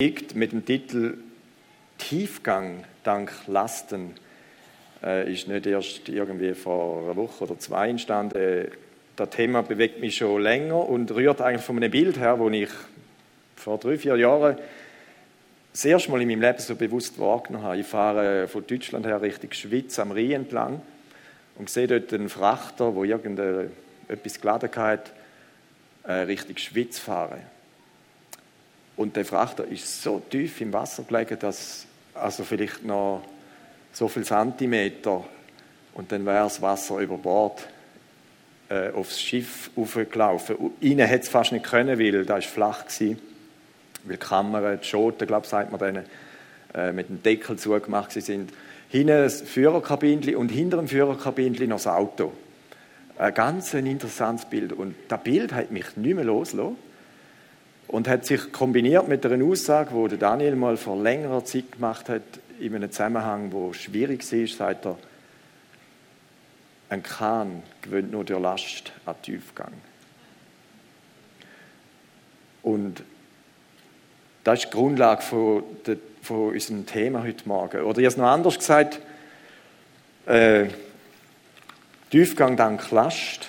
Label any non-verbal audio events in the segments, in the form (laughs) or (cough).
mit dem Titel Tiefgang dank Lasten. Äh, ist nicht erst irgendwie vor einer Woche oder zwei entstanden. Das Thema bewegt mich schon länger und rührt eigentlich von einem Bild her, das ich vor drei, vier Jahren das erste Mal in meinem Leben so bewusst wahrgenommen habe. Ich fahre von Deutschland her Richtung Schweiz am Rhein entlang und sehe dort einen Frachter, wo irgendetwas geladen hat, äh, Richtung Schweiz fahren. Und der Frachter ist so tief im Wasser gelegen, dass also vielleicht noch so viel Zentimeter und dann wäre das Wasser über Bord äh, aufs Schiff aufgelaufen. Innen hätte es fast nicht können, weil da ist flach war. Weil die Kammern, die Schoten, glaube ich, sagt man denen, äh, mit dem Deckel zugemacht sind. Hinten das Führerkabinchen und hinter dem Führerkabinchen noch das Auto. Ein ganz interessantes Bild. Und das Bild hat mich nicht mehr losgelassen und hat sich kombiniert mit einer Aussage, die Daniel mal vor längerer Zeit gemacht hat, in einem Zusammenhang, wo schwierig war, sagt er, ein Kahn gewöhnt nur der Last an Tiefgang. Und das ist die Grundlage von, der, von unserem Thema heute Morgen. Oder ich habe es noch anders gesagt, äh, Tiefgang dank Last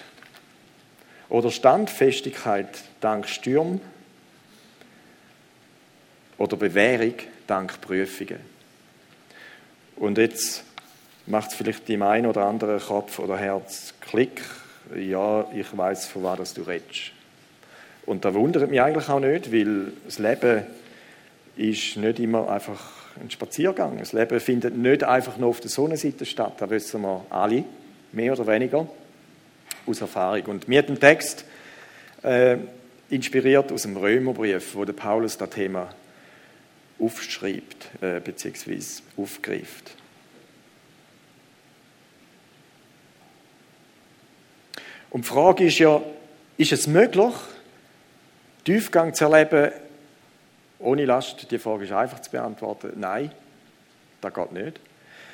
oder Standfestigkeit dank Sturm oder Bewährung dank Prüfungen. Und jetzt macht es vielleicht dem einen oder anderen Kopf oder Herz Klick. Ja, ich weiß, von was du redest. Und da wundert mich eigentlich auch nicht, weil das Leben ist nicht immer einfach ein Spaziergang. Das Leben findet nicht einfach nur auf der Sonnenseite statt. Das wissen wir alle, mehr oder weniger, aus Erfahrung. Und mir hat Text äh, inspiriert aus dem Römerbrief, wo der Paulus das Thema aufschreibt äh, bzw. aufgreift. Und die Frage ist ja, ist es möglich, Tiefgang zu erleben ohne Last? Die Frage ist einfach zu beantworten. Nein, das geht nicht.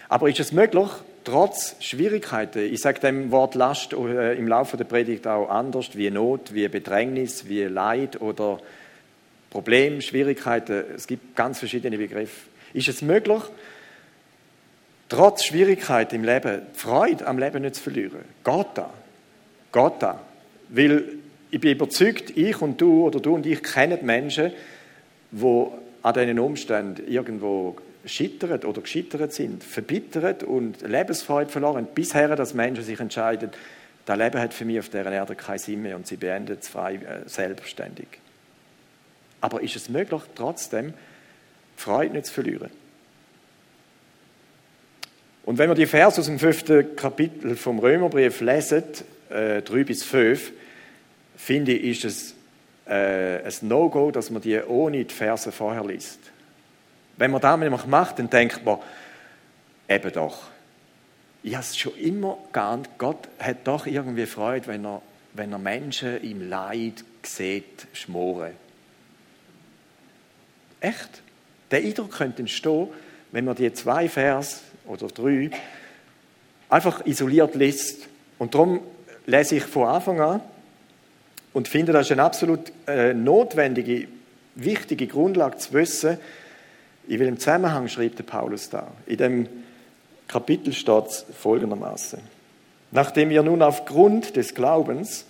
Aber ist es möglich, trotz Schwierigkeiten, ich sage dem Wort Last äh, im Laufe der Predigt auch anders, wie Not, wie Bedrängnis, wie Leid oder Problem, Schwierigkeiten, es gibt ganz verschiedene Begriffe. Ist es möglich, trotz Schwierigkeiten im Leben die Freude am Leben nicht zu verlieren? Geht da? Geht da? Weil ich bin überzeugt, ich und du oder du und ich kennen Menschen, die an diesen Umständen irgendwo scheitert oder gescheitert sind, verbittert und Lebensfreude verloren, bisher, dass Menschen sich entscheiden, das Leben hat für mich auf dieser Erde keinen Sinn mehr und sie beenden es frei, äh, selbstständig. Aber ist es möglich, trotzdem Freude nicht zu verlieren? Und wenn wir die Verse aus dem fünften Kapitel vom Römerbrief lesen, äh, 3 bis 5, finde ich, ist es äh, ein No-Go, dass man die ohne die Verse vorher liest. Wenn man das nämlich macht, dann denkt man, eben doch, ich habe es schon immer geahnt, Gott hat doch irgendwie Freude, wenn er, wenn er Menschen im Leid sieht, schmoren. Echt? Der Eindruck könnte entstehen, wenn man die zwei Vers oder drei einfach isoliert liest. Und darum lese ich von Anfang an und finde, das ist eine absolut äh, notwendige, wichtige Grundlage zu wissen, in welchem Zusammenhang schreibt der Paulus da. In dem Kapitel steht es folgendermaßen. Nachdem wir nun aufgrund des Glaubens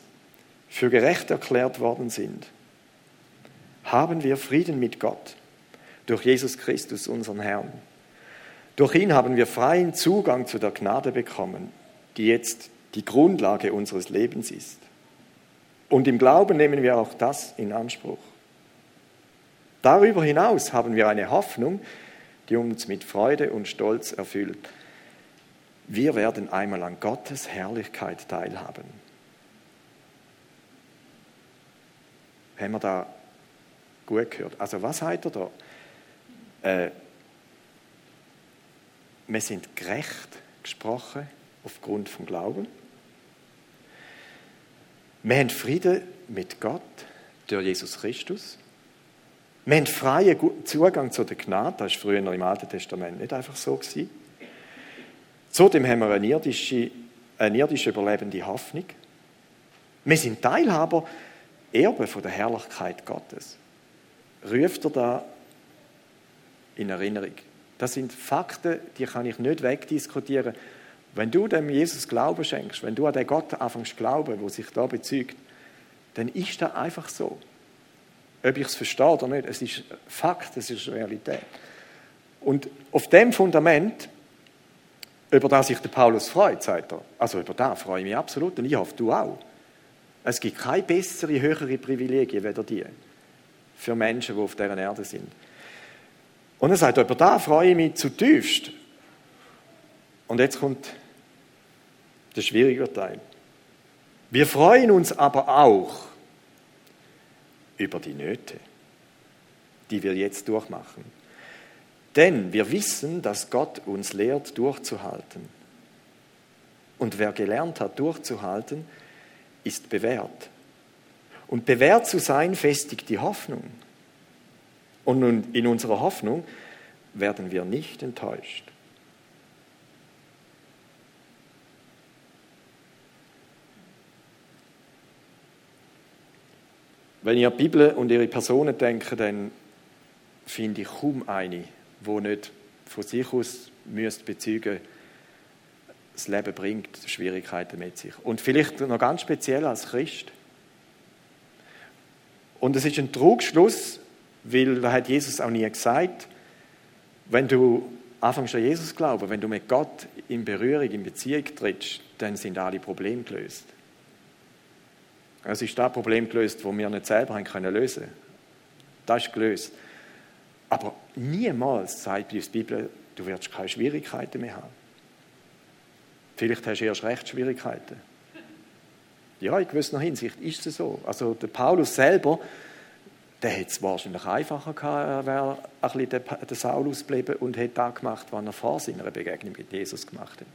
für gerecht erklärt worden sind, haben wir Frieden mit Gott durch Jesus Christus, unseren Herrn. Durch ihn haben wir freien Zugang zu der Gnade bekommen, die jetzt die Grundlage unseres Lebens ist. Und im Glauben nehmen wir auch das in Anspruch. Darüber hinaus haben wir eine Hoffnung, die uns mit Freude und Stolz erfüllt. Wir werden einmal an Gottes Herrlichkeit teilhaben. Haben wir da gut gehört? Also was sagt er da? Äh, wir sind gerecht gesprochen aufgrund vom Glauben. Wir haben Frieden mit Gott durch Jesus Christus. Wir haben freien Zugang zu der Gnade. Das war früher im Alten Testament nicht einfach so. Zudem haben wir eine irdische, eine irdische überlebende Hoffnung. Wir sind Teilhaber, Erbe von der Herrlichkeit Gottes. Ruft er da in Erinnerung. Das sind Fakten, die kann ich nicht wegdiskutieren. Wenn du dem Jesus Glauben schenkst, wenn du an den Gott anfängst zu glauben, wo sich da bezeugt, dann ist das einfach so. Ob ich es verstehe oder nicht, es ist Fakt, es ist Realität. Und auf dem Fundament, über das sich der Paulus freut, sagt er, also über das freue ich mich absolut und ich hoffe, du auch. Es gibt keine bessere, höhere Privilegien weder die für Menschen, die auf dieser Erde sind. Und er sagt, über das freue ich mich zutiefst. Und jetzt kommt der schwierige Teil. Wir freuen uns aber auch über die Nöte, die wir jetzt durchmachen. Denn wir wissen, dass Gott uns lehrt, durchzuhalten. Und wer gelernt hat, durchzuhalten, ist bewährt. Und bewährt zu sein, festigt die Hoffnung. Und in unserer Hoffnung werden wir nicht enttäuscht. Wenn ihr an die Bibel und ihre Personen denkt, dann finde ich kaum eine, die nicht von sich aus müsste bezeugen das Leben bringt Schwierigkeiten mit sich. Und vielleicht noch ganz speziell als Christ. Und es ist ein Trugschluss, weil da hat Jesus auch nie gesagt, wenn du anfängst an Jesus glauben, wenn du mit Gott in Berührung, in Beziehung trittst, dann sind alle Probleme gelöst. Es ist das Problem gelöst, das wir nicht selber haben können lösen. Das ist gelöst. Aber niemals sagt die Bibel, du wirst keine Schwierigkeiten mehr haben. Vielleicht hast du erst recht Schwierigkeiten. Ja, in gewisser Hinsicht ist es so. Also der Paulus selber, der hätte es wahrscheinlich einfacher gehabt, er wäre ein bisschen der, der Saulus geblieben und hätte das gemacht, was er vor seiner Begegnung mit Jesus gemacht hat.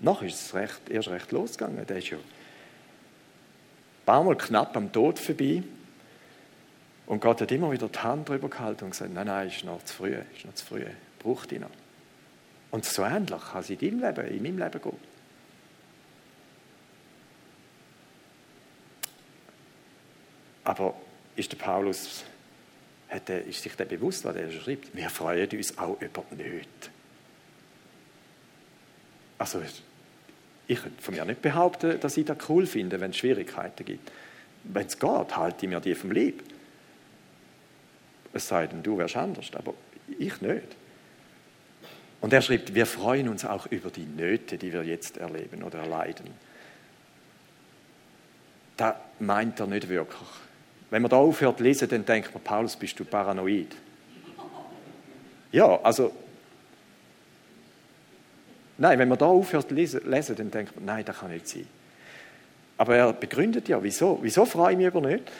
Noch ist es recht, erst recht losgegangen. Der ist ja ein paar Mal knapp am Tod vorbei. Und Gott hat immer wieder die Hand drüber gehalten und gesagt, nein, nein, ist noch zu früh, ist noch zu früh, braucht ihn noch. Und so ähnlich kann es in deinem Leben, in meinem Leben gehen. Aber ist der Paulus, hat er, ist sich der bewusst, was er schreibt? Wir freuen uns auch über nicht. Also, ich könnte von mir nicht behaupten, dass ich das cool finde, wenn es Schwierigkeiten gibt. Wenn es geht, halte ich mir die vom Lieb. Es sei denn, du wärst anders, aber ich nicht. Und er schreibt, wir freuen uns auch über die Nöte, die wir jetzt erleben oder erleiden. Da meint er nicht wirklich. Wenn man da aufhört zu lesen, dann denkt man, Paulus, bist du paranoid? Ja, also Nein, wenn man da aufhört zu lesen, dann denkt man, nein, das kann nicht sein. Aber er begründet ja, wieso? Wieso freue ich mich über nicht?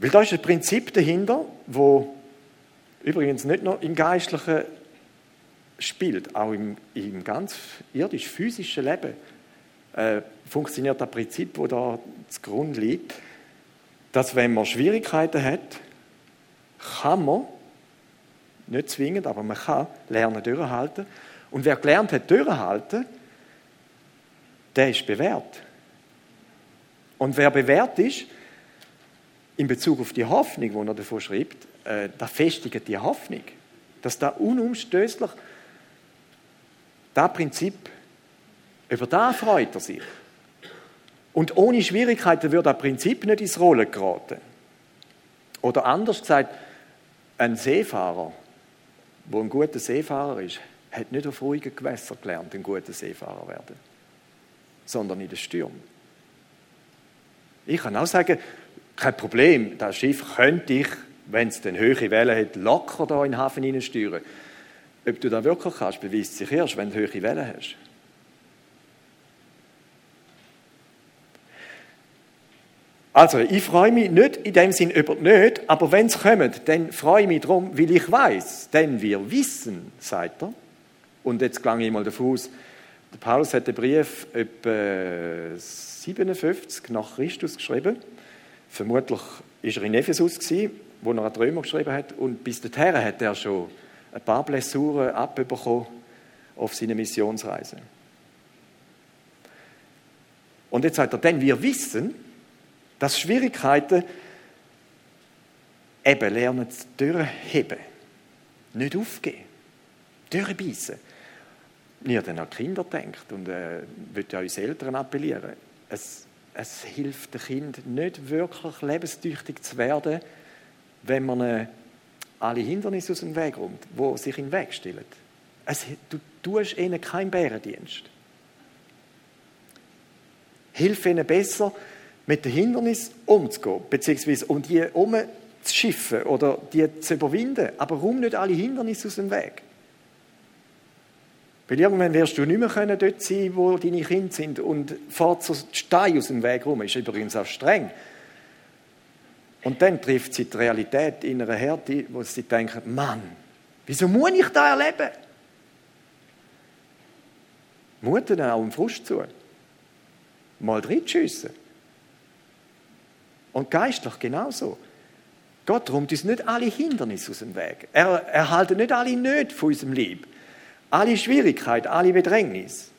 Weil da ist ein Prinzip dahinter, wo übrigens nicht nur im geistlichen spielt, auch im, im ganz irdisch-physischen Leben, äh, funktioniert das Prinzip, wo da zugrunde liegt, dass wenn man Schwierigkeiten hat, kann man, nicht zwingend, aber man kann lernen durchhalten. Und wer gelernt hat durchhalten, der ist bewährt. Und wer bewährt ist, in Bezug auf die Hoffnung, die er davon schreibt, äh, da festigt die Hoffnung, dass da unumstößlich das Prinzip, über das freut er sich. Und ohne Schwierigkeiten würde das Prinzip nicht ins Rollen geraten. Oder anders gesagt, ein Seefahrer, der ein guter Seefahrer ist, hat nicht auf ruhigen Gewässern gelernt, ein guter Seefahrer werden, sondern in den Stürmen. Ich kann auch sagen, kein Problem, das Schiff könnte ich, wenn es dann hohe Wellen hat, locker da in den Hafen hineinsteuern. Ob du das wirklich kannst, beweist sich erst, wenn du hohe Wellen hast. Also, ich freue mich nicht in dem Sinn über nicht, aber wenn es kommt, dann freue ich mich darum, weil ich weiß, denn wir wissen, sagt er. Und jetzt klang ich mal davon aus, der Paulus hat den Brief etwa 57 nach Christus geschrieben. Vermutlich war er in Ephesus, wo er an die Römer geschrieben hat. Und bis dahin hat er schon ein paar Blessuren abbekommen auf seine Missionsreise. Und jetzt sagt er, denn wir wissen, dass Schwierigkeiten eben lernen zu durchheben. Nicht aufgeben. Durchbeissen. Habe dann an Kinder denkt und äh, würde an unsere Eltern appellieren. Es, es hilft dem Kind nicht wirklich lebenstüchtig zu werden, wenn man äh, alle Hindernisse aus dem Weg räumt, die sich den Weg stellen. Es, du tust ihnen keinen Bärendienst. Hilf ihnen besser, mit den Hindernissen umzugehen, beziehungsweise um die umzuschiffen oder die zu überwinden. Aber räum nicht alle Hindernisse aus dem Weg. Weil irgendwann wirst du nicht mehr dort sein, wo deine Kinder sind und fährt so Stein aus dem Weg rum. Ist übrigens auch streng. Und dann trifft sie die Realität in einer Härte, wo sie denken, Mann, wieso muss ich da erleben? Mut dann auch im Frust zu. Mal reinschiessen. Und geistlich genauso. Gott räumt uns nicht alle Hindernisse aus dem Weg. Er erhalten nicht alle Nöte von unserem Leben. Alle Schwierigkeiten, alle Bedrängnis.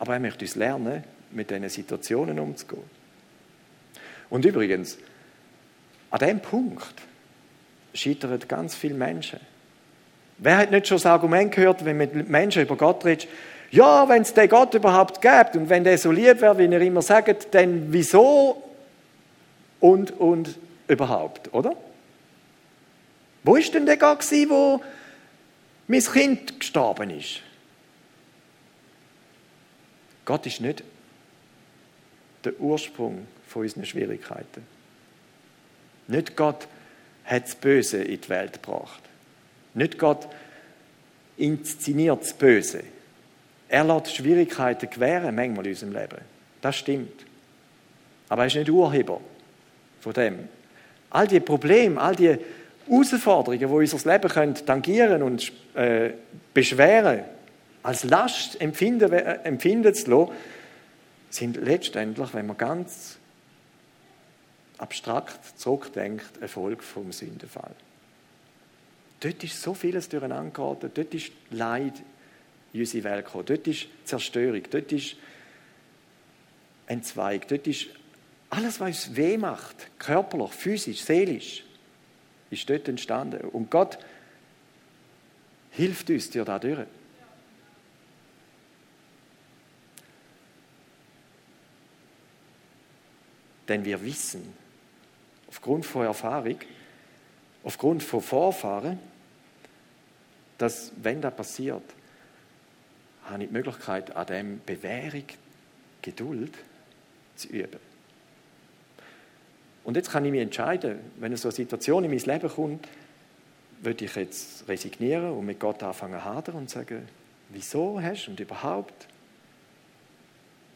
Aber er möchte uns lernen, mit diesen Situationen umzugehen. Und übrigens, an dem Punkt scheitern ganz viele Menschen. Wer hat nicht schon das Argument gehört, wenn mit Menschen über Gott redet, ja, wenn es den Gott überhaupt gibt und wenn der so lieb wäre, wie ihr immer sagt, dann wieso und, und überhaupt, oder? Wo ist denn der Gott gewesen, wo mein Kind gestorben ist. Gott ist nicht der Ursprung von unseren Schwierigkeiten. Nicht Gott hat das Böse in die Welt gebracht. Nicht Gott inszeniert das Böse. Er lässt Schwierigkeiten gewähren, manchmal in unserem Leben. Das stimmt. Aber er ist nicht Urheber von dem. All die Probleme, all die Herausforderungen, die unser Leben können tangieren und äh, beschweren, als Last empfinden, äh, empfinden zu lassen, sind letztendlich, wenn man ganz abstrakt zurückdenkt, eine Folge vom Sündenfall. Dort ist so vieles durcheinander geraten, dort ist Leid in unsere Welt gekommen, dort ist Zerstörung, dort ist Entzweig, dort ist alles, was uns weh macht, körperlich, physisch, seelisch ist dort entstanden. Und Gott hilft uns dir da durch. Denn wir wissen, aufgrund von Erfahrung, aufgrund von Vorfahren, dass, wenn das passiert, habe ich die Möglichkeit, an dem Bewährung, Geduld zu üben. Und jetzt kann ich mich entscheiden, wenn so eine Situation in mein Leben kommt, würde ich jetzt resignieren und mit Gott anfangen zu hadern und sagen, wieso hast du und überhaupt?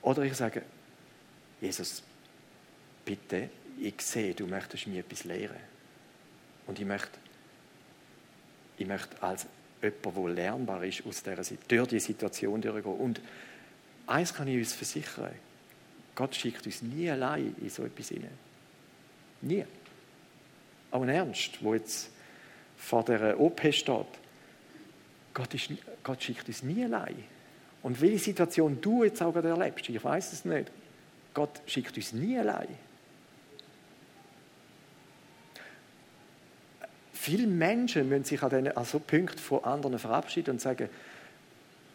Oder ich sage, Jesus, bitte, ich sehe, du möchtest mir etwas lehren. Und ich möchte, ich möchte als jemand, der lernbar ist, aus dieser, durch diese Situation durchgehen. Und eins kann ich uns versichern, Gott schickt uns nie allein in so etwas hinein. Nie. Aber ein Ernst, wo jetzt vor der OP steht, Gott, ist, Gott schickt uns nie allein. Und welche Situation du jetzt auch gerade erlebst, ich weiß es nicht. Gott schickt uns nie allein. Viele Menschen müssen sich an, so Punkten von anderen verabschieden und sagen,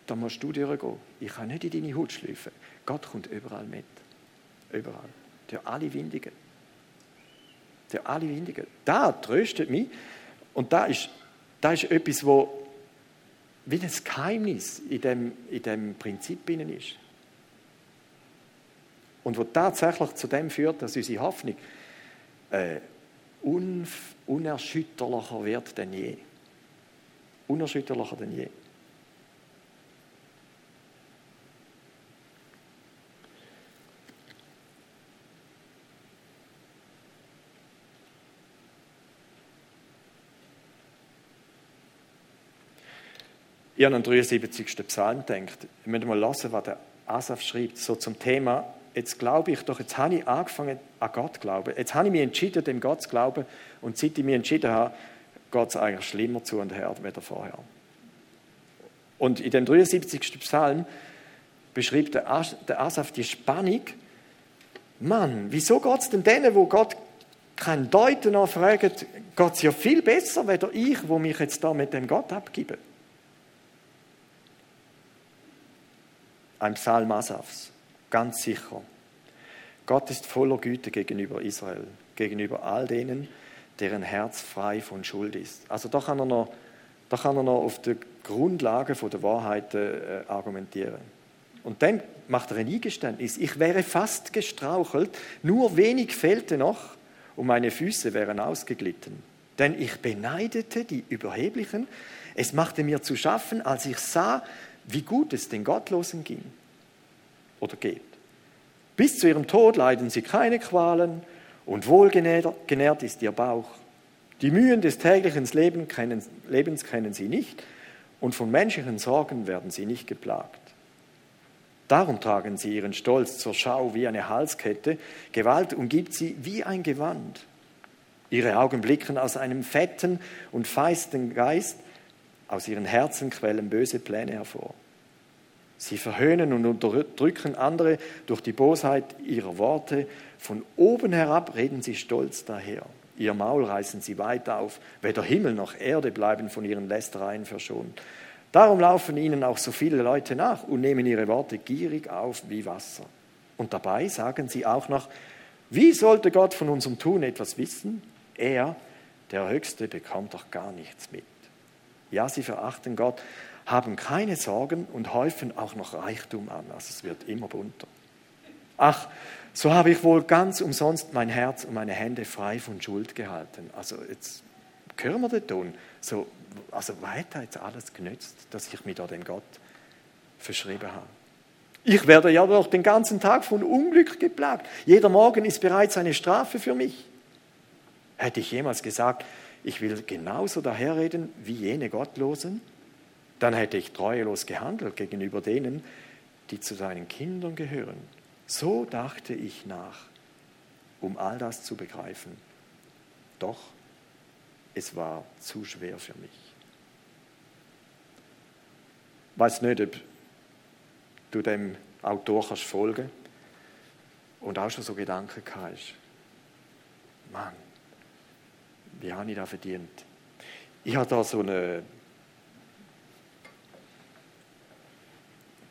da musst du durchgehen. Ich kann nicht in deine Haut schlüpfen. Gott kommt überall mit. Überall. Durch alle Windungen der alle Windigen. Da tröstet mich. Und da ist, da ist etwas, wo wie ein Geheimnis in dem, in dem Prinzip ist. Und wo tatsächlich zu dem führt, dass unsere Hoffnung äh, un, unerschütterlicher wird denn je. Unerschütterlicher denn je. Habe an den 73. Psalm gedacht. Ich möchte mal hören, was der Asaf schreibt, so zum Thema, jetzt glaube ich doch, jetzt habe ich angefangen an Gott zu glauben. Jetzt habe ich mich entschieden, dem Gott zu glauben. Und seit ich mich entschieden habe, geht es eigentlich schlimmer zu und her als vorher. Und in dem 73. Psalm beschreibt der Asaf die Spannung. Mann, wieso geht es denn denen, wo Gott keinen Deuten an fragen, geht es ja viel besser, weder ich, wo mich jetzt da mit dem Gott abgebe. Ein Psalm Asafs, ganz sicher. Gott ist voller Güte gegenüber Israel, gegenüber all denen, deren Herz frei von Schuld ist. Also da kann er noch, da kann er noch auf der Grundlage der Wahrheit äh, argumentieren. Und dann macht er ein Eingeständnis. Ich wäre fast gestrauchelt, nur wenig fehlte noch und meine Füße wären ausgeglitten. Denn ich beneidete die Überheblichen. Es machte mir zu schaffen, als ich sah, wie gut es den Gottlosen ging oder geht. Bis zu ihrem Tod leiden sie keine Qualen und wohlgenährt ist ihr Bauch. Die Mühen des täglichen Lebens kennen sie nicht und von menschlichen Sorgen werden sie nicht geplagt. Darum tragen sie ihren Stolz zur Schau wie eine Halskette, Gewalt umgibt sie wie ein Gewand. Ihre Augen blicken aus einem fetten und feisten Geist, aus ihren Herzen quellen böse Pläne hervor. Sie verhöhnen und unterdrücken andere durch die Bosheit ihrer Worte. Von oben herab reden sie stolz daher. Ihr Maul reißen sie weit auf. Weder Himmel noch Erde bleiben von ihren Lästereien verschont. Darum laufen ihnen auch so viele Leute nach und nehmen ihre Worte gierig auf wie Wasser. Und dabei sagen sie auch noch, wie sollte Gott von unserem Tun etwas wissen? Er, der Höchste, bekommt doch gar nichts mit. Ja, sie verachten Gott, haben keine Sorgen und häufen auch noch Reichtum an. Also es wird immer bunter. Ach, so habe ich wohl ganz umsonst mein Herz und meine Hände frei von Schuld gehalten. Also jetzt hören wir den Ton. So, also weiter jetzt alles genützt, dass ich mich da dem Gott verschrieben habe. Ich werde ja doch den ganzen Tag von Unglück geplagt. Jeder Morgen ist bereits eine Strafe für mich. Hätte ich jemals gesagt, ich will genauso daherreden wie jene Gottlosen? dann hätte ich treuelos gehandelt gegenüber denen, die zu seinen Kindern gehören. So dachte ich nach, um all das zu begreifen. Doch es war zu schwer für mich. Ich weiß nicht, ob du dem Autor kannst folgen und auch schon so Gedanken hast. Mann, wie habe ich das verdient? Ich habe da so eine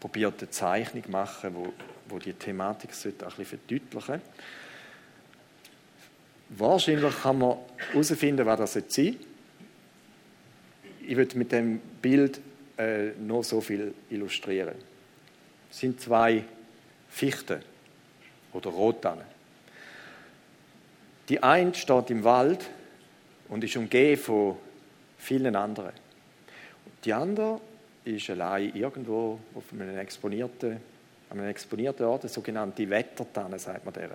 probiert eine Zeichnung machen, wo, wo die Thematik sollte ein bisschen verdeutlichen Wahrscheinlich kann man herausfinden, was das sein sollte. Ich würde mit dem Bild äh, nur so viel illustrieren. Es sind zwei Fichten oder Rotannen. Die eine steht im Wald und ist umgeben von vielen anderen. Die andere ist allein irgendwo auf einem exponierten, einem exponierten Ort, sogenannte Wettertanne, sagt man der.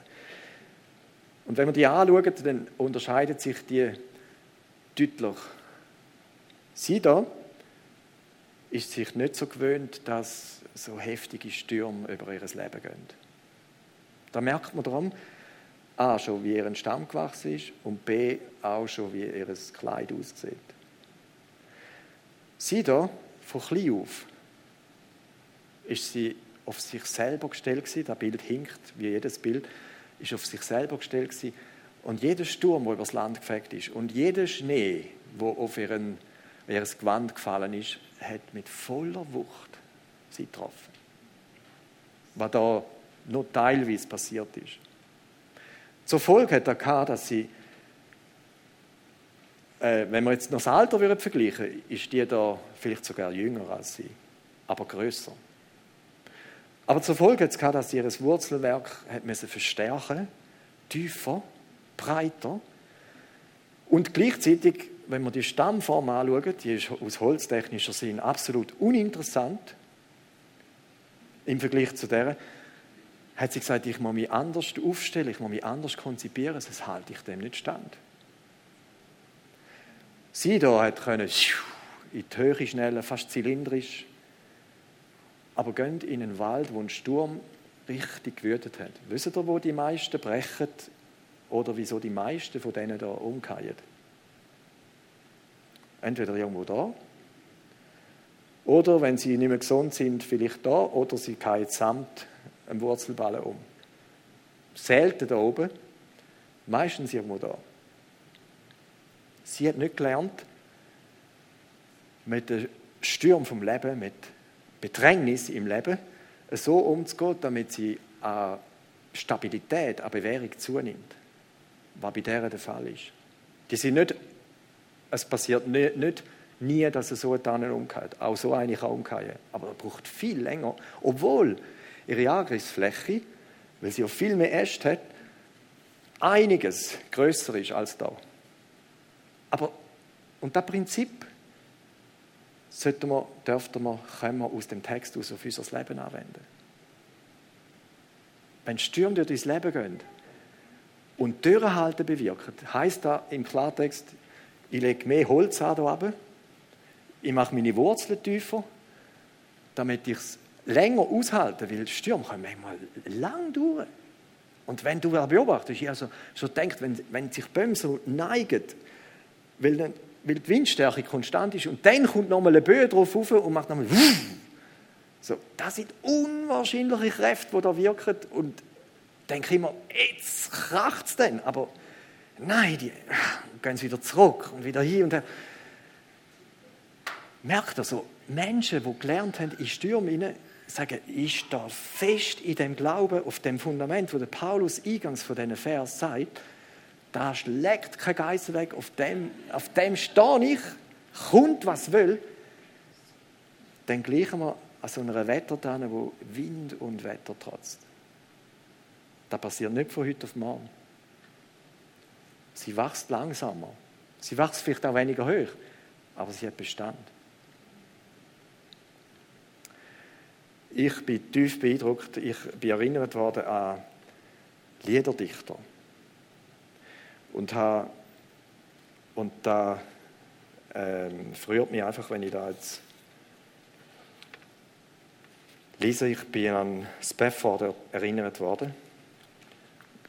Und wenn man die anschaut, dann unterscheidet sich die deutlich. Sie da ist sich nicht so gewöhnt, dass so heftige Stürme über ihr Leben gehen. Da merkt man darum, A, schon wie ihr Stamm gewachsen ist und B, auch schon wie ihr Kleid aussieht. Sie da von klein auf ist sie auf sich selber gestellt gewesen. Das Bild hinkt, wie jedes Bild, ist auf sich selber gestellt gewesen. Und jeder Sturm, der übers Land gefegt ist, und jeder Schnee, der auf ihren, ihr Gewand gefallen ist, hat mit voller Wucht sie getroffen. Was da nur teilweise passiert ist. Zur Folge hat er gehabt, dass sie äh, wenn wir jetzt noch das Alter würden vergleichen ist die da vielleicht sogar jünger als sie, aber größer. Aber zur Folge hat es gehabt, dass sie ihr Wurzelwerk hat müssen verstärken tiefer, breiter und gleichzeitig, wenn wir die Stammform anschauen, die ist aus holztechnischer Sinn absolut uninteressant im Vergleich zu der, hat sie gesagt, ich muss mich anders aufstellen, ich muss mich anders konzipieren, sonst halte ich dem nicht stand. Sie da hat können in die Höhe schnellen, fast zylindrisch. Aber gehen in einen Wald, wo ein Sturm richtig gewütet hat. Wisst ihr, wo die meisten brechen oder wieso die meisten von denen da umkehren? Entweder irgendwo da oder, wenn sie nicht mehr gesund sind, vielleicht da oder sie fallen samt einem Wurzelballen um. Selten da oben, Meistens irgendwo da. Sie hat nicht gelernt, mit dem Sturm vom Leben, mit Bedrängnis im Leben, so umzugehen, damit sie an Stabilität, an Bewährung zunimmt. Was bei der der Fall ist. Die sind nicht, es passiert nicht, nicht nie, dass er so einen umgeht. Auch so eine kann umgehen. Aber er braucht viel länger. Obwohl ihre Angriffsfläche, weil sie auch viel mehr Äste hat, einiges größer ist als da. Aber, und das Prinzip sollten wir, dürften wir, können wir aus dem Text aus auf unser Leben anwenden. Wenn Stürme durch dein Leben gehen und Türenhalten bewirken, heißt das im Klartext, ich lege mehr Holz an hier ich mache meine Wurzeln tiefer, damit ich es länger aushalte, weil Stürme kommen manchmal lang durch. Und wenn du beobachtest, ich also so denkt, wenn, wenn sich Bäume so neigen, weil, dann, weil die Windstärke konstant ist und dann kommt nochmal eine Böe drauf rauf und macht nochmal (laughs) so, das sind unwahrscheinliche Kräfte, die da wirken und denke immer, jetzt kracht es dann, aber nein, die gehen wieder zurück und wieder hier und her. Merkt ihr so, Menschen, die gelernt haben, in Stürmen sagen, ich stehe fest in dem Glauben, auf dem Fundament, wo der Paulus eingangs von diesen Vers sagt, da schlägt kein Geist weg, auf dem, auf dem stehe ich, kommt was will, dann gleichen wir an so einer Wettertanne, wo Wind und Wetter trotzt. Das passiert nicht von heute auf morgen. Sie wächst langsamer. Sie wächst vielleicht auch weniger hoch, aber sie hat Bestand. Ich bin tief beeindruckt. Ich bin erinnert worden an Liederdichter. Und, habe, und da ähm, freut mich einfach, wenn ich da jetzt lese. Ich bin an Spafford erinnert worden.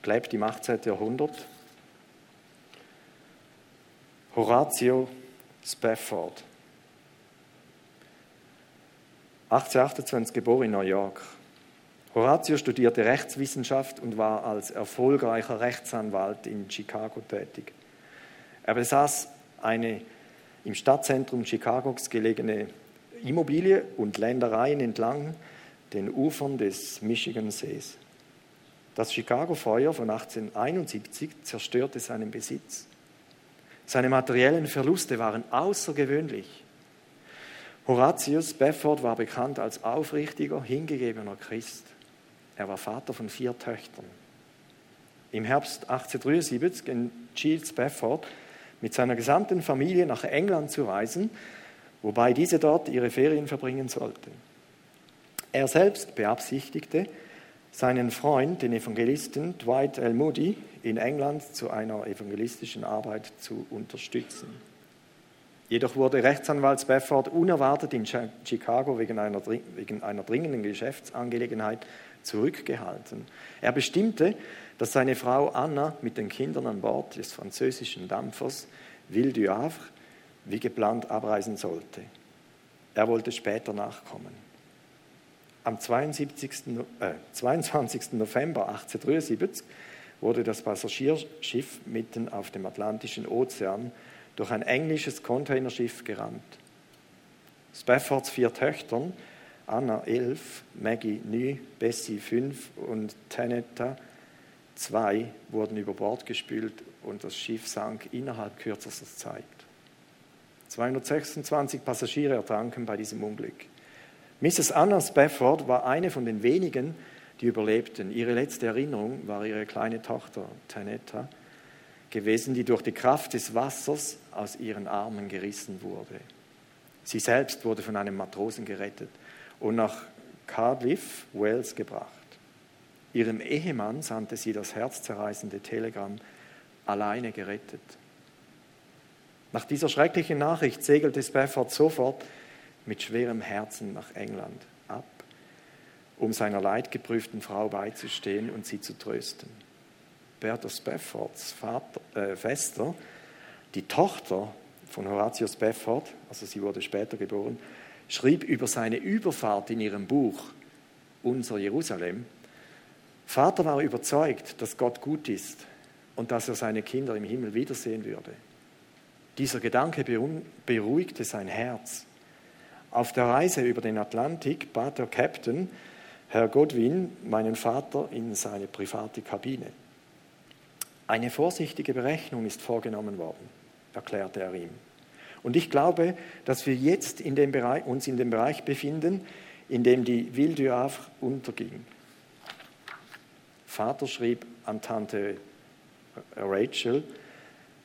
Gelebt im 18. Jahrhundert. Horatio Spafford. 1828 geboren in New York. Horatio studierte Rechtswissenschaft und war als erfolgreicher Rechtsanwalt in Chicago tätig. Er besaß eine im Stadtzentrum Chicagos gelegene Immobilie und Ländereien entlang den Ufern des Michigansees. Das Chicago-Feuer von 1871 zerstörte seinen Besitz. Seine materiellen Verluste waren außergewöhnlich. Horatius Befford war bekannt als aufrichtiger, hingegebener Christ. Er war Vater von vier Töchtern. Im Herbst 1873 entschied Befford, mit seiner gesamten Familie nach England zu reisen, wobei diese dort ihre Ferien verbringen sollte. Er selbst beabsichtigte, seinen Freund, den Evangelisten Dwight L. Moody, in England zu einer evangelistischen Arbeit zu unterstützen. Jedoch wurde Rechtsanwalt Spafford unerwartet in Chicago wegen einer, wegen einer dringenden Geschäftsangelegenheit zurückgehalten. Er bestimmte, dass seine Frau Anna mit den Kindern an Bord des französischen Dampfers Ville du Havre wie geplant abreisen sollte. Er wollte später nachkommen. Am 72, äh, 22. November 1873 wurde das Passagierschiff mitten auf dem Atlantischen Ozean durch ein englisches Containerschiff gerammt. Spaffords vier Töchtern, Anna elf, Maggie neun, Bessie fünf und Tanetta zwei, wurden über Bord gespült und das Schiff sank innerhalb kürzester Zeit. 226 Passagiere ertranken bei diesem Unglück. Mrs. Anna Spafford war eine von den wenigen, die überlebten. Ihre letzte Erinnerung war ihre kleine Tochter Tanetta, gewesen, die durch die Kraft des Wassers aus ihren Armen gerissen wurde. Sie selbst wurde von einem Matrosen gerettet und nach Cardiff, Wales gebracht. Ihrem Ehemann sandte sie das herzzerreißende Telegramm alleine gerettet. Nach dieser schrecklichen Nachricht segelte Spafford sofort mit schwerem Herzen nach England ab, um seiner leidgeprüften Frau beizustehen und sie zu trösten. Bertha Spaffords Vater, äh, Schwester, die Tochter von Horatius Spafford, also sie wurde später geboren, schrieb über seine Überfahrt in ihrem Buch Unser Jerusalem, Vater war überzeugt, dass Gott gut ist und dass er seine Kinder im Himmel wiedersehen würde. Dieser Gedanke beruhigte sein Herz. Auf der Reise über den Atlantik bat der Captain, Herr Godwin, meinen Vater in seine private Kabine. Eine vorsichtige Berechnung ist vorgenommen worden, erklärte er ihm. Und ich glaube, dass wir jetzt in dem Bereich, uns in dem Bereich befinden, in dem die Ville du Havre unterging. Vater schrieb an Tante Rachel,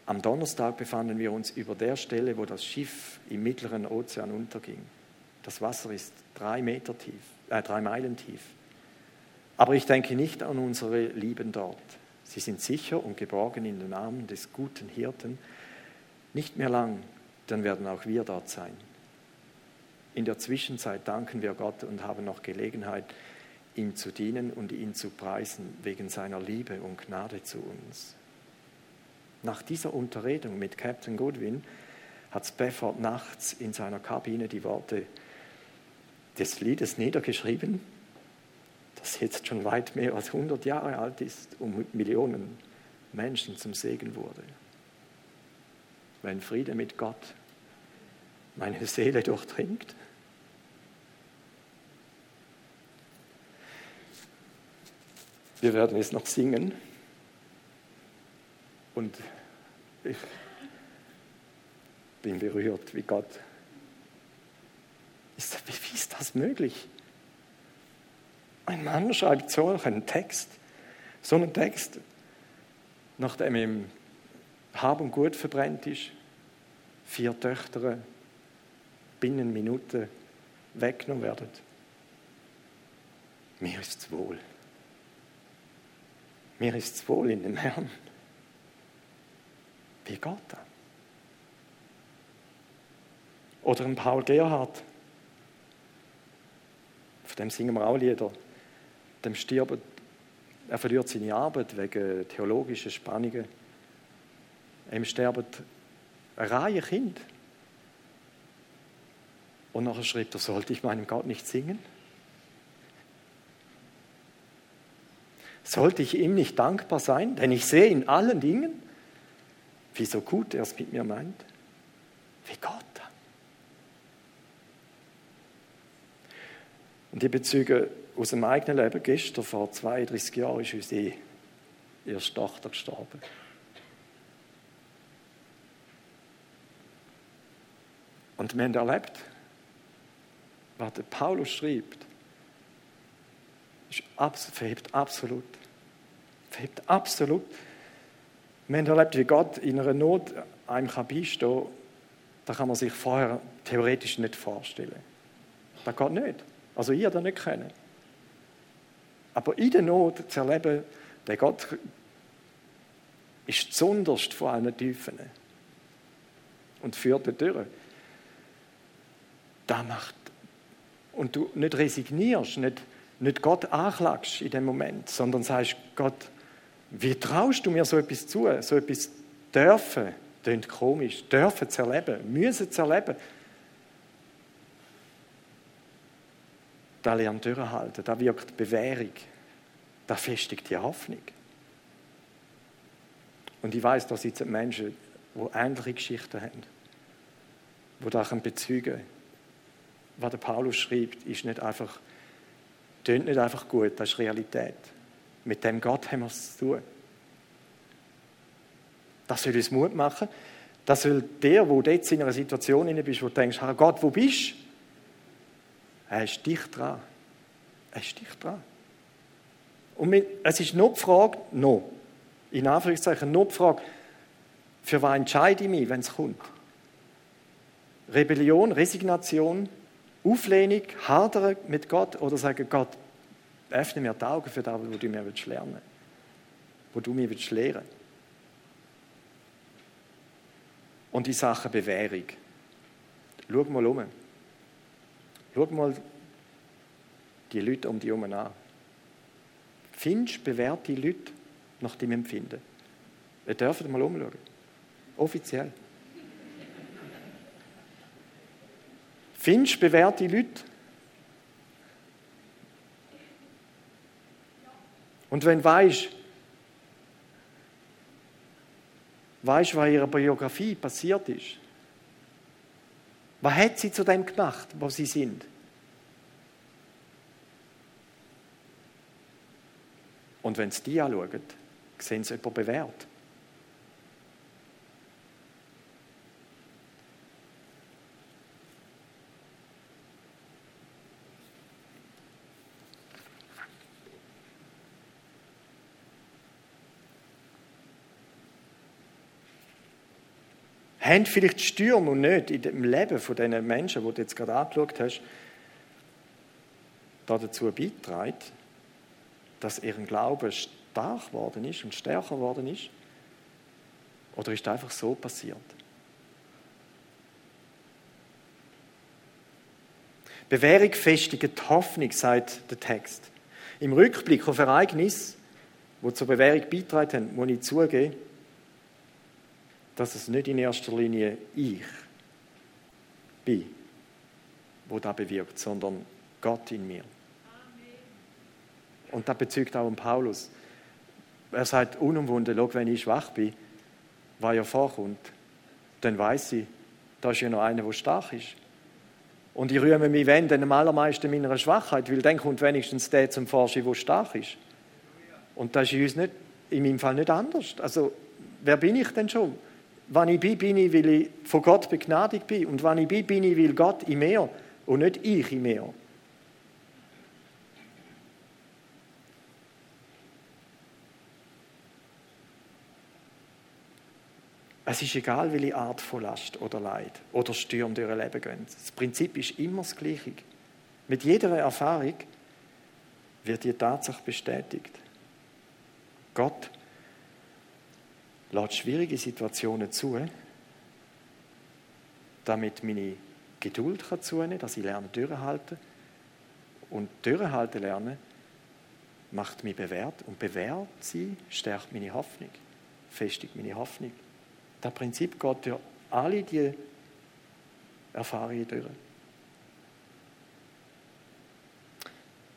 am Donnerstag befanden wir uns über der Stelle, wo das Schiff im Mittleren Ozean unterging. Das Wasser ist drei Meter tief, äh, drei Meilen tief. Aber ich denke nicht an unsere Lieben dort. Sie sind sicher und geborgen in den Armen des guten Hirten. Nicht mehr lang, dann werden auch wir dort sein. In der Zwischenzeit danken wir Gott und haben noch Gelegenheit, ihm zu dienen und ihn zu preisen wegen seiner Liebe und Gnade zu uns. Nach dieser Unterredung mit Captain Goodwin hat Spafford nachts in seiner Kabine die Worte des Liedes niedergeschrieben, das jetzt schon weit mehr als 100 Jahre alt ist und Millionen Menschen zum Segen wurde. Wenn Friede mit Gott meine Seele durchdringt, wir werden es noch singen. Und ich bin berührt, wie Gott. Ist, wie ist das möglich? Ein Mann schreibt so einen Text, so einen Text, nachdem ihm Hab und Gut verbrennt ist, vier Töchter binnen Minuten weggenommen werden. Mir ist es wohl. Mir ist es wohl in dem Herrn. Wie geht das? Oder ein Paul Gerhard, von dem singen wir auch Lieder, dem stirbt, er verliert seine Arbeit wegen theologischen Spannungen. Ihm sterben eine Reihe Kind. Und nachher schreibt er, sollte ich meinem Gott nicht singen? Sollte ich ihm nicht dankbar sein? Denn ich sehe in allen Dingen, wie so gut er es mit mir meint. Wie Gott. Und die Bezüge aus dem eigenen Leben, gestern vor 32 Jahren ist unsere erste Tochter gestorben. Und wir haben erlebt, was der Paulus schreibt, verhebt absolut. Verhebt absolut. Wir haben erlebt, wie Gott in einer Not einem beistehen kann. Das kann man sich vorher theoretisch nicht vorstellen. Das geht nicht. Also ich das nicht können. Aber in der Not zu erleben, der Gott ist besonders von allen Tiefen und führt dich durch. Das macht. Und du nicht resignierst, nicht, nicht Gott anklagst in dem Moment, sondern sagst, Gott, wie traust du mir so etwas zu, so etwas dürfen, klingt komisch, dürfen zu erleben, müssen zu erleben. Da lernt durchhalten, da wirkt Bewährung, da festigt die Hoffnung. Und ich weiß, da sitzen Menschen, die ähnliche Geschichten haben, die da bezeugen können. Was der Paulus schreibt, ist nicht einfach, tönt nicht einfach gut, das ist Realität. Mit dem Gott haben wir es zu tun. Das soll uns Mut machen. Das soll der, wo jetzt in einer Situation bist, wo du denkst, Herr Gott, wo bist du? Er ist dicht dran. Er ist dicht dran. Und es ist nur die Frage, noch, in Anführungszeichen, nur die Frage, für was entscheide ich mich, wenn es kommt? Rebellion, Resignation, Auflehnung, Hadern mit Gott oder sagen, Gott, öffne mir die Augen für das, was du mir lernen willst, wo du mir willst lehren Und die Sache Bewährung. Schau mal um. Schau mal die Leute um dich herum an. Findest bewährte Leute nach deinem Empfinden? Wir dürfen mal umschauen. Offiziell. Findest bewährte Leute? Und wenn weißt, Weißt was in ihrer Biografie passiert ist? Was hat sie zu dem gemacht, wo sie sind? Und wenn sie die anschauen, sehen sie jemanden bewährt. Haben vielleicht Stürme und nicht in dem Leben von diesen Menschen, die du jetzt gerade angeschaut hast, dazu beitragen, dass ihr Glaube stark geworden ist und stärker geworden ist? Oder ist das einfach so passiert? Bewährung festigt Hoffnung, sagt der Text. Im Rückblick auf Ereignisse, die zur Bewährung beitragen haben, muss ich zugeben, dass es nicht in erster Linie ich bin, wo da bewirkt, sondern Gott in mir. Und das bezeugt auch Paulus. Er sagt unumwunden, wenn ich schwach bin, was ja vorkommt, dann weiß ich, da ist ja noch einer, der stark ist. Und ich rühme mich, wenn, dann am allermeisten meiner Schwachheit, weil dann kommt wenigstens der zum Vorschein, der stark ist. Und das ist in uns nicht, in meinem Fall nicht anders. Also, wer bin ich denn schon? Wann ich bin, bin ich, weil ich von Gott begnadigt bin. Und wann ich bin, bin ich, weil Gott in mir und nicht ich in mir. Es ist egal, welche Art von Last oder Leid oder Stürme durch ein Leben gehen. Das Prinzip ist immer das Gleiche. Mit jeder Erfahrung wird die Tatsache bestätigt. Gott lässt schwierige Situationen zu, damit meine Geduld kann dass ich lerne durchhalten. Und durchhalten lernen macht mich bewährt. Und bewährt sein stärkt meine Hoffnung, festigt meine Hoffnung. Das Prinzip geht durch alle diese Erfahrungen durch.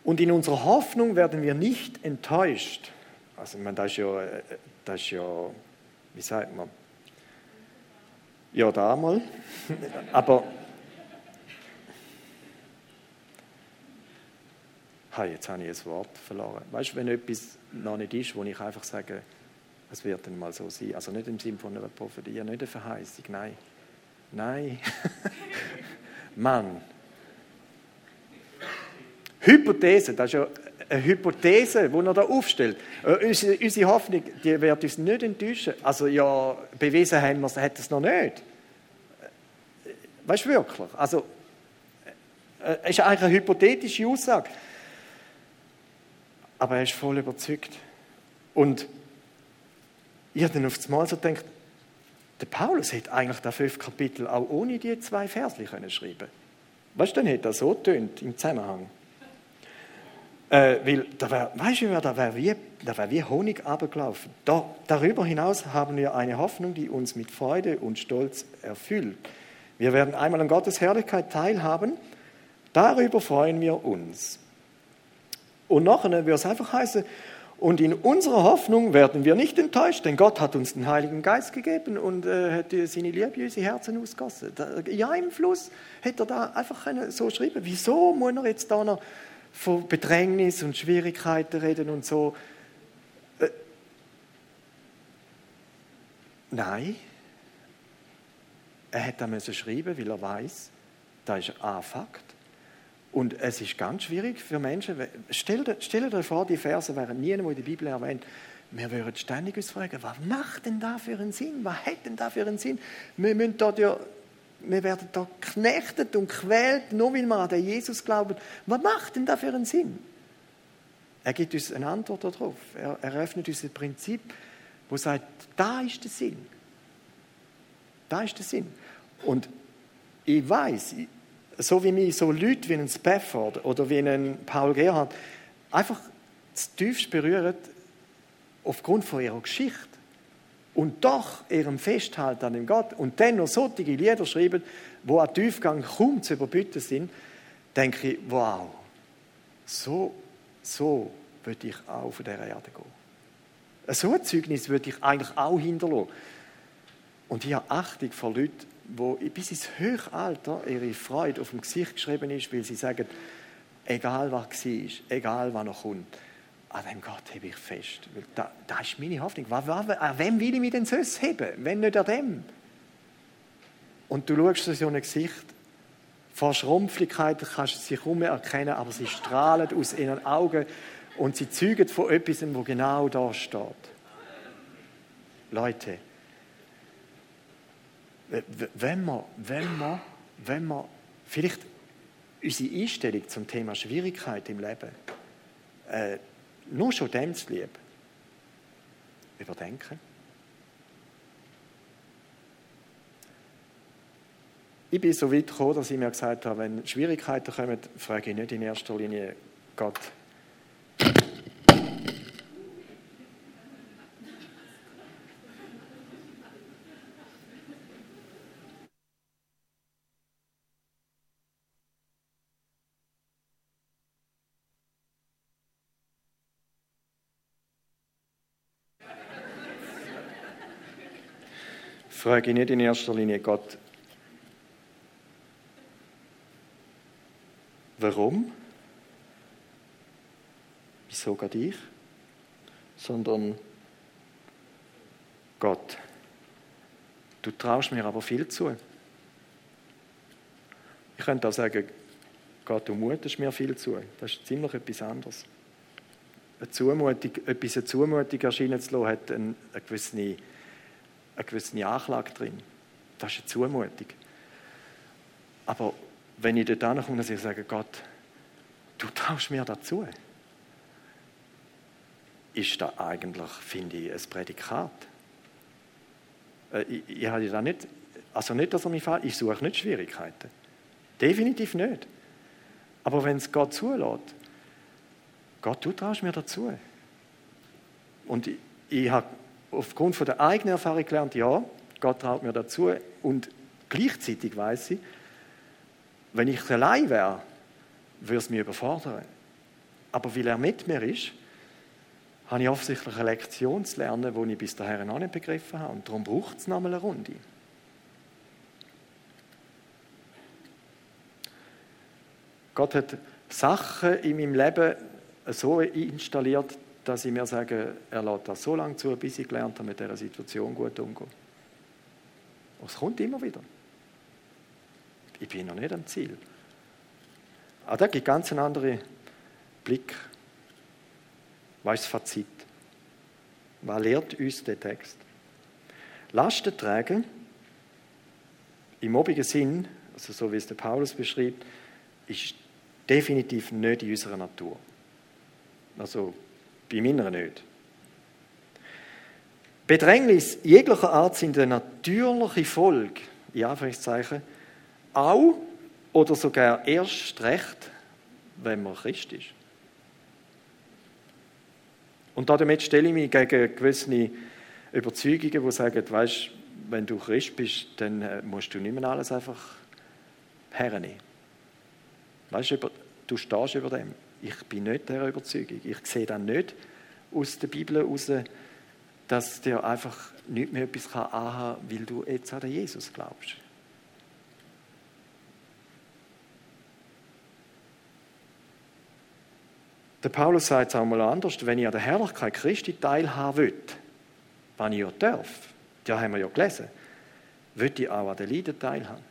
Und in unserer Hoffnung werden wir nicht enttäuscht. Also, ich meine, das ist ja, das ist ja wie sagt man? Ja, da mal. Aber hey, jetzt habe ich ein Wort verloren. Weißt du, wenn etwas noch nicht ist, wo ich einfach sage, es wird dann mal so sein. Also nicht im Sinne von einer Prophetie, nicht eine Verheißung, nein. Nein. (laughs) Mann. Hypothese, das ist ja eine Hypothese, die er da aufstellt. Äh, unsere, Hoffnung, die wird uns nicht enttäuschen. Also ja, bewiesen haben wir hat es noch nicht. Weißt du wirklich? Also, äh, es ist eigentlich eine hypothetische Aussage. Aber er ist voll überzeugt. Und ich habe dann auf das Mal so gedacht, der Paulus hätte eigentlich das fünf Kapitel auch ohne die zwei können schreiben. Weißt du, dann hätte er so tönt im Zusammenhang. Äh, weil da wär, weißt du, da wäre wie, wär wie Honig abgelaufen. Da, darüber hinaus haben wir eine Hoffnung, die uns mit Freude und Stolz erfüllt. Wir werden einmal an Gottes Herrlichkeit teilhaben. Darüber freuen wir uns. Und nachher wird es einfach heißen, und in unserer Hoffnung werden wir nicht enttäuscht, denn Gott hat uns den Heiligen Geist gegeben und äh, hat seine Liebe in unsere Herzen ausgossen. Ja, im Fluss hätte er da einfach so schreiben. Wieso muss er jetzt da noch von Bedrängnis und Schwierigkeiten reden und so. Äh, nein, er hat das schreiben, weil er weiß, das ist ein Fakt. Und es ist ganz schwierig für Menschen. Stell dir, vor, die Verse wären nie in der Bibel erwähnt. Wir würden ständig uns fragen, was macht denn da für einen Sinn? Was hat denn da für einen Sinn? Wir müssen dort ja wir werden da knechtet und quält, nur weil wir an den Jesus glauben. Was macht denn da für einen Sinn? Er gibt uns eine Antwort darauf. Er eröffnet uns ein Prinzip, wo sagt, da ist der Sinn. Da ist der Sinn. Und ich weiß, so wie mich so Leute wie ein Spafford oder wie ein Paul Gerhard einfach tiefst berühren aufgrund von ihrer Geschichte und doch ihrem Festhalten an dem Gott und dann noch solche Lieder schreiben, wo an Tiefgang kaum zu überbieten sind, denke ich, wow, so, so würde ich auch von dieser Erde gehen. So ein Zeugnis würde ich eigentlich auch hinterlassen. Und ich habe Achtung vor Leuten, wo bis ins Höchalter ihre Freude auf dem Gesicht geschrieben ist, weil sie sagen, egal was war, egal was noch kommt, an dem Gott hebe ich fest. Weil da, das ist meine Hoffnung. An wem will ich mich denn sonst heben, wenn nicht an dem? Und du schaust so ein Gesicht, vor Schrumpflichkeit kannst du sie kaum mehr erkennen, aber sie strahlen aus ihren Augen und sie zeugen von etwas, wo genau da steht. Leute, wenn wir, wenn wir, wenn wir vielleicht unsere Einstellung zum Thema Schwierigkeit im Leben äh, nur schon dem zu lieb überdenken. Ich bin so weit gekommen, dass ich mir gesagt habe, wenn Schwierigkeiten kommen, frage ich nicht in erster Linie Gott, frage ich nicht in erster Linie Gott, warum? Wieso gerade ich? Sondern Gott, du traust mir aber viel zu. Ich könnte auch sagen, Gott, du mutest mir viel zu. Das ist ziemlich etwas anderes. Eine Zumutung, etwas eine Zumutung erscheinen zu lassen, hat eine, gewisse eine gewisse Anklage drin. Das ist eine Zumutung. Aber wenn ich dort ankomme und ich sage, Gott, du traust mir dazu, ist das eigentlich, finde ich, ein Prädikat. Äh, ich, ich habe da nicht, also nicht, dass er mich fällt, ich suche nicht Schwierigkeiten. Definitiv nicht. Aber wenn es Gott zulässt, Gott, du traust mir dazu. Und ich, ich habe aufgrund von der eigenen Erfahrung gelernt, ja, Gott traut mir dazu. Und gleichzeitig weiß ich, wenn ich allein wäre, würde es mich überfordern. Aber weil er mit mir ist, habe ich offensichtlich eine Lektion zu lernen, die ich bis dahin noch nicht begriffen habe. Und darum braucht es nochmal eine Runde. Gott hat Sachen in meinem Leben so installiert, dass ich mir sage, er lässt das so lange zu, bis ich gelernt habe, mit dieser Situation gut umzugehen. Und es kommt immer wieder. Ich bin noch nicht am Ziel. Aber da gibt ganz einen anderen Blick. Was ist das Fazit? Was lehrt uns der Text? Lasten tragen, im obigen Sinn, also so wie es der Paulus beschreibt, ist definitiv nicht in unserer Natur. Also bei meiner nicht. Bedrängnis jeglicher Art sind eine natürliche Folge, in Anführungszeichen, auch oder sogar erst recht, wenn man Christ ist. Und damit stelle ich mich gegen gewisse Überzeugungen, die sagen, weißt, wenn du Christ bist, dann äh, musst du nicht mehr alles einfach hernehmen. Weißt du, du stehst über dem. Ich bin nicht der Überzeugung. Ich sehe dann nicht aus der Bibel heraus, dass dir einfach nicht mehr etwas anhaben kann, weil du jetzt an Jesus glaubst. Der Paulus sagt es auch mal anders, wenn ich an der Herrlichkeit Christi teilhaben will, was ich ja darf, ja haben wir ja gelesen, will ich auch an den Leiden teilhaben.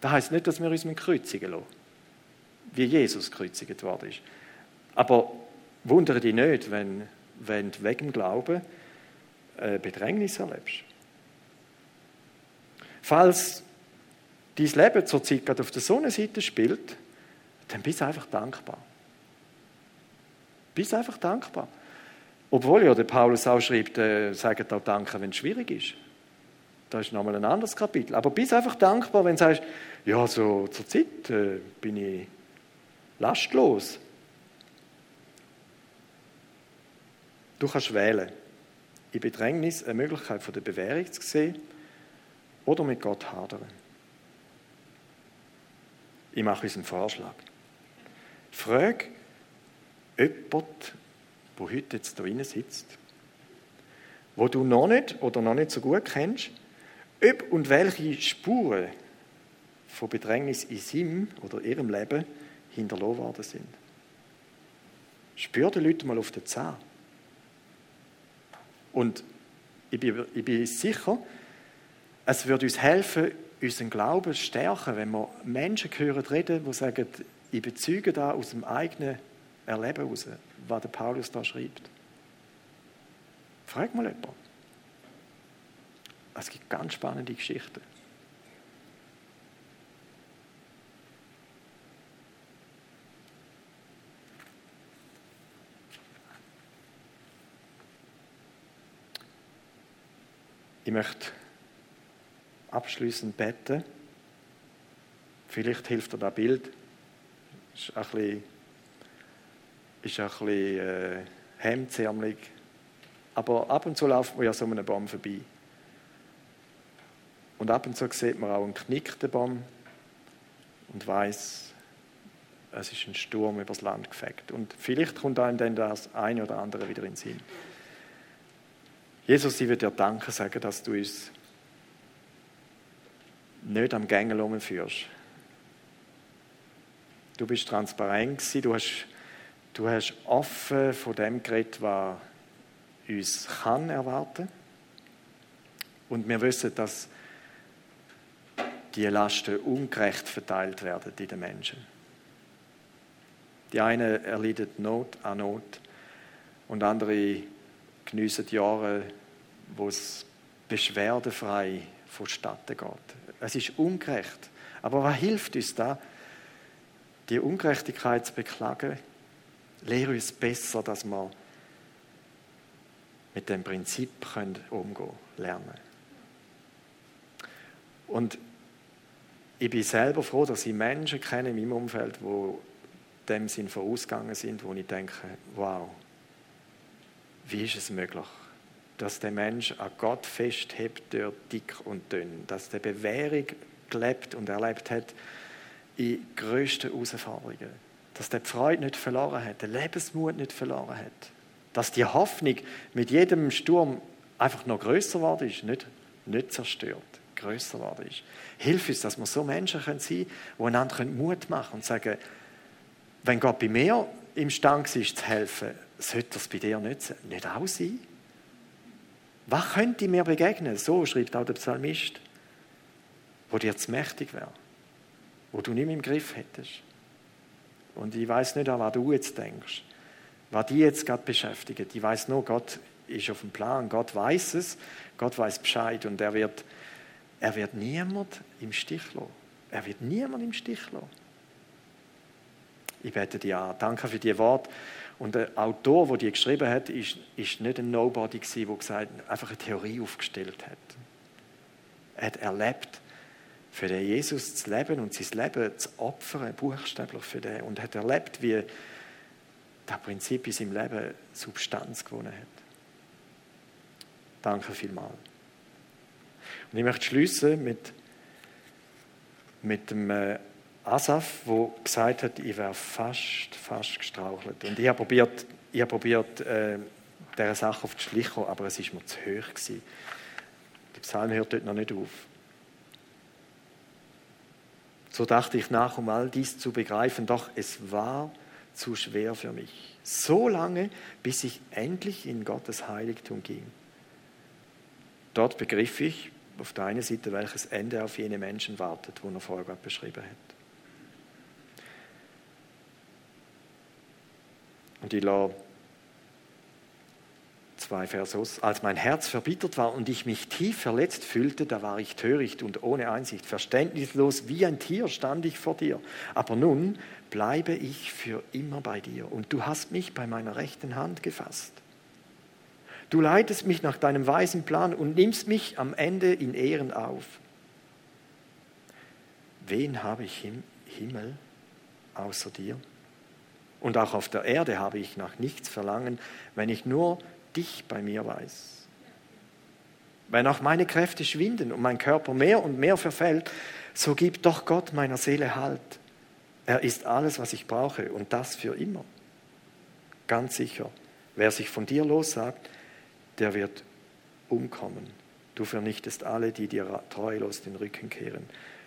Das heisst nicht, dass wir uns kreuzigen lassen wie Jesus gekreuzigt worden ist. Aber wundere dich nicht, wenn, wenn du wegen Glauben äh, Bedrängnis erlebst. Falls dein Leben zurzeit gerade auf der Sonnenseite spielt, dann bist du einfach dankbar. Bist einfach dankbar. Obwohl ja der Paulus auch schreibt, äh, sagt auch Danke, wenn es schwierig ist. Das ist nochmal ein anderes Kapitel. Aber bist einfach dankbar, wenn du sagst, ja, so zur Zeit äh, bin ich lastlos. Du kannst wählen, in Bedrängnis eine Möglichkeit von der Bewährung zu sehen oder mit Gott hadern. Ich mache uns einen Vorschlag. Frag jemand, der heute jetzt da sitzt, wo du noch nicht oder noch nicht so gut kennst, ob und welche Spuren von Bedrängnis in seinem oder ihrem Leben hinterlassen worden sind. Spür die Leute mal auf den Zahn. Und ich bin, ich bin sicher, es würde uns helfen, unseren Glauben zu stärken, wenn wir Menschen hören reden, die sagen, ich bezeuge da aus dem eigenen Erleben heraus, was der Paulus da schreibt. Frag mal jemanden. Es gibt ganz spannende Geschichten. Ich möchte abschließend beten. Vielleicht hilft dir das Bild. Ist ein bisschen, ist ein bisschen äh, hemdsärmelig. Aber ab und zu laufen wir ja so einem Baum vorbei. Und ab und zu sieht man auch einen knickten Baum und weiß, es ist ein Sturm übers Land gefegt. Und vielleicht kommt einem dann das eine oder andere wieder in den Sinn. Jesus, ich will dir Danke sagen, dass du uns nicht am Gängel führst. Du bist transparent gewesen, du hast, du hast offen von dem geredet, was uns kann erwarten. Und wir wissen, dass die Lasten ungerecht verteilt werden in den Menschen. Die einen erleiden Not an Not und andere geniessen Jahre, wo es beschwerdefrei vonstatten geht. Es ist ungerecht. Aber was hilft uns da? Die Ungerechtigkeit zu beklagen, lehre uns besser, dass wir mit dem Prinzip können umgehen lernen. Und ich bin selber froh, dass ich Menschen kenne in meinem Umfeld, wo dem Sinn vorausgegangen sind, wo ich denke, wow, wie ist es möglich? dass der Mensch an Gott festhebt durch dick und dünn, dass der Bewährung gelebt und erlebt hat in größten Herausforderungen, dass der die Freude nicht verloren hat, den Lebensmut nicht verloren hat, dass die Hoffnung mit jedem Sturm einfach noch größer geworden ist, nicht, nicht zerstört, größer geworden ist. Hilf uns, dass wir so Menschen sein können, die einander Mut machen können und sagen, wenn Gott bei mir imstande ist zu helfen, sollte das bei dir nicht, nicht auch sein? Was könnte mir begegnen? So schreibt auch der Psalmist, wo dir zu mächtig wäre, wo du nicht mehr im Griff hättest. Und ich weiß nicht, an was du jetzt denkst, was die jetzt gerade beschäftigt. Ich weiß nur, Gott ist auf dem Plan, Gott weiß es, Gott weiß Bescheid und er wird, er wird niemand im Stich lassen. Er wird niemand im Stich lassen. Ich bete dir an. Danke für die Worte. Und der Autor, der die geschrieben hat, ist, ist nicht ein Nobody gewesen, der gesagt, einfach eine Theorie aufgestellt hat. Er hat erlebt, für den Jesus zu leben und sein Leben zu opfern, buchstäblich für den. Und hat erlebt, wie das Prinzip in seinem Leben Substanz gewonnen hat. Danke vielmals. Und ich möchte schließen mit, mit dem äh, Asaf, wo gesagt hat, ich wäre fast, fast gestrauchelt. Und ich habe probiert, ich habe probiert äh, dieser Sache auf die Schliche aber es war mir zu hoch. Gewesen. Der Psalm hört dort noch nicht auf. So dachte ich nach, um all dies zu begreifen, doch es war zu schwer für mich. So lange, bis ich endlich in Gottes Heiligtum ging. Dort begriff ich auf der einen Seite, welches Ende auf jene Menschen wartet, wo er vorher beschrieben hat. Und ich lasse zwei Vers aus. Als mein Herz verbittert war und ich mich tief verletzt fühlte, da war ich töricht und ohne Einsicht. Verständnislos wie ein Tier stand ich vor dir. Aber nun bleibe ich für immer bei dir und du hast mich bei meiner rechten Hand gefasst. Du leitest mich nach deinem weisen Plan und nimmst mich am Ende in Ehren auf. Wen habe ich im Himmel außer dir? Und auch auf der Erde habe ich nach nichts verlangen, wenn ich nur dich bei mir weiß. Wenn auch meine Kräfte schwinden und mein Körper mehr und mehr verfällt, so gibt doch Gott meiner Seele Halt. Er ist alles, was ich brauche und das für immer. Ganz sicher, wer sich von dir lossagt, der wird umkommen. Du vernichtest alle, die dir treulos den Rücken kehren.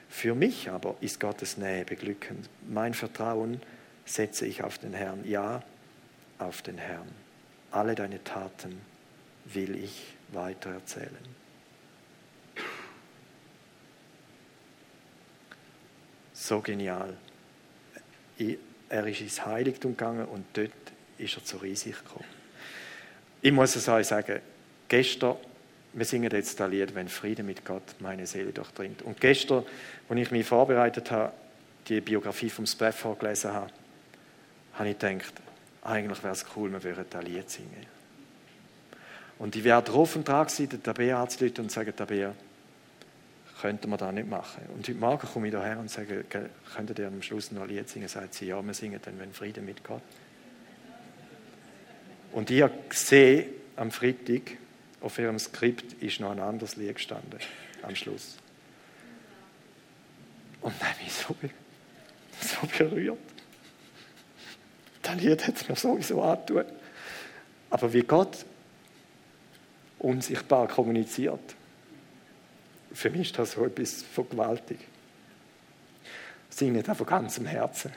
Für mich aber ist Gottes Nähe beglückend. Mein Vertrauen setze ich auf den Herrn. Ja, auf den Herrn. Alle deine Taten will ich weitererzählen. So genial. Er ist ins Heiligtum gegangen und dort ist er zur Einsicht gekommen. Ich muss es euch sagen, gestern, wir singen jetzt das Lied, wenn Friede mit Gott meine Seele durchdringt. Und gestern, als ich mich vorbereitet habe, die Biografie vom Spafford gelesen habe, habe ich gedacht, eigentlich wäre es cool, wir würden das Lied singen. Und ich werde drauf und dran sein, den Tabea anzuleiten und sagen, Tabea, könnten wir das nicht machen. Und heute Morgen komme ich daher und sage, könntet ihr am Schluss noch ein Lied singen? Sagt sie, ja, wir singen dann, wenn Friede mit Gott. Und ich sehe am Freitag, auf ihrem Skript ist noch ein anderes Lied gestanden, am Schluss. Und dann bin ich so, so berührt. Das Lied hat es mir sowieso angetan. Aber wie Gott unsichtbar kommuniziert, für mich ist das so etwas von gewaltig. Sing nicht von ganzem Herzen.